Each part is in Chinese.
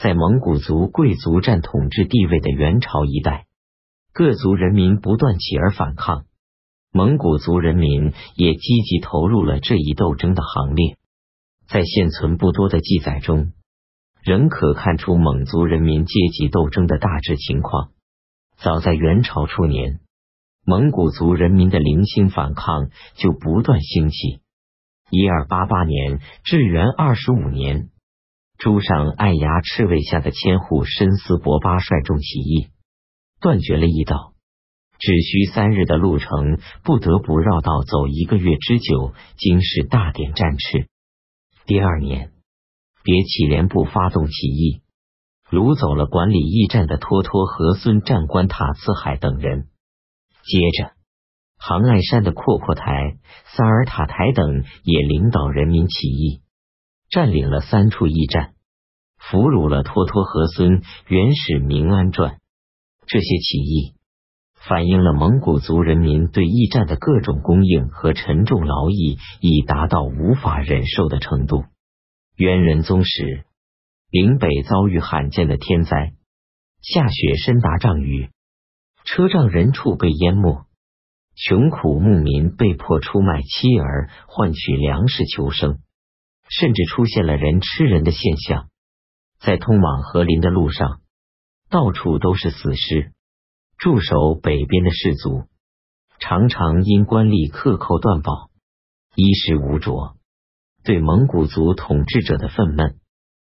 在蒙古族贵族占统治地位的元朝一代，各族人民不断起而反抗，蒙古族人民也积极投入了这一斗争的行列。在现存不多的记载中，仍可看出蒙族人民阶级斗争的大致情况。早在元朝初年，蒙古族人民的零星反抗就不断兴起。一二八八年至元二十五年。朱上爱牙赤卫下的千户申思伯巴率众起义，断绝了驿道，只需三日的路程，不得不绕道走一个月之久，经是大典战事。第二年，别启连部发动起义，掳走了管理驿站的托托和孙战官塔次海等人。接着，杭爱山的阔阔台、萨尔塔台等也领导人民起义。占领了三处驿站，俘虏了托托和孙，原始明安传。这些起义反映了蒙古族人民对驿站的各种供应和沉重劳役已达到无法忍受的程度。元仁宗时，岭北遭遇罕见的天灾，下雪深达丈余，车仗人畜被淹没，穷苦牧民被迫出卖妻儿换取粮食求生。甚至出现了人吃人的现象，在通往和林的路上，到处都是死尸。驻守北边的士族常常因官吏克扣断保，衣食无着，对蒙古族统治者的愤懑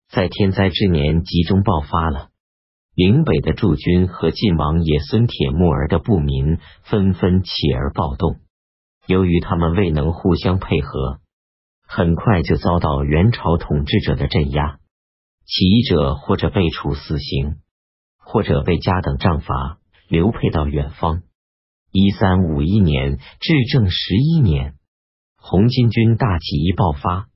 在天灾之年集中爆发了。岭北的驻军和晋王爷孙铁木儿的部民纷纷起而暴动，由于他们未能互相配合。很快就遭到元朝统治者的镇压，起义者或者被处死刑，或者被加等杖罚，流配到远方。一三五一年至正十一年，红巾军大起义爆发，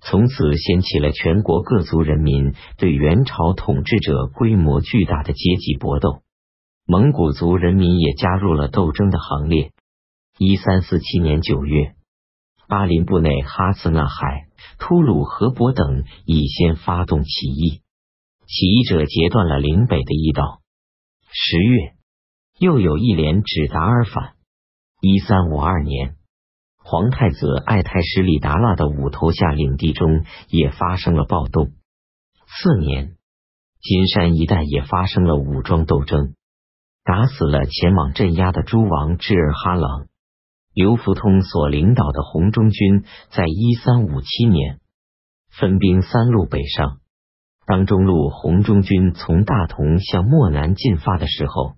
从此掀起了全国各族人民对元朝统治者规模巨大的阶级搏斗。蒙古族人民也加入了斗争的行列。一三四七年九月。巴林部内哈斯纳海、突鲁河伯等已先发动起义，起义者截断了岭北的驿道。十月，又有一连指达而返。一三五二年，皇太子爱太师里达腊的五头下领地中也发生了暴动。次年，金山一带也发生了武装斗争，打死了前往镇压的诸王智尔哈朗。刘福通所领导的红中军在一三五七年分兵三路北上。当中路红中军从大同向漠南进发的时候，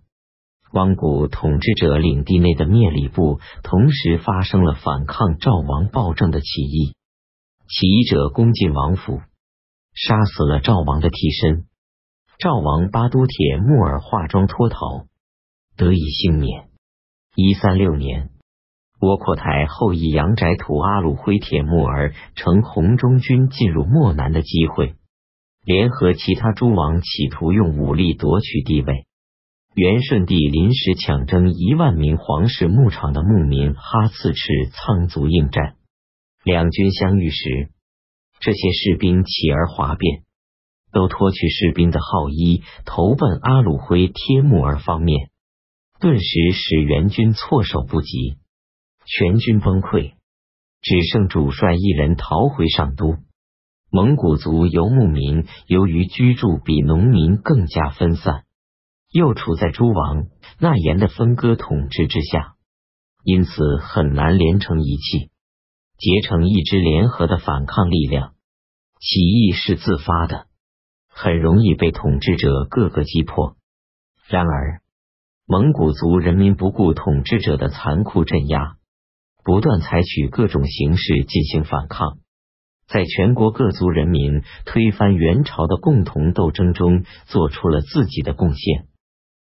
汪古统治者领地内的灭里部同时发生了反抗赵王暴政的起义。起义者攻进王府，杀死了赵王的替身。赵王巴都铁木儿化妆脱逃，得以幸免。一三六年。窝阔台后裔杨宅土阿鲁灰铁木儿乘红中军进入漠南的机会，联合其他诸王企图用武力夺取地位。元顺帝临时抢征一万名皇室牧场的牧民哈次赤仓卒应战。两军相遇时，这些士兵起而哗变，都脱去士兵的号衣，投奔阿鲁灰贴木儿方面，顿时使元军措手不及。全军崩溃，只剩主帅一人逃回上都。蒙古族游牧民由于居住比农民更加分散，又处在诸王纳言的分割统治之下，因此很难连成一气，结成一支联合的反抗力量。起义是自发的，很容易被统治者各个击破。然而，蒙古族人民不顾统治者的残酷镇压。不断采取各种形式进行反抗，在全国各族人民推翻元朝的共同斗争中，做出了自己的贡献。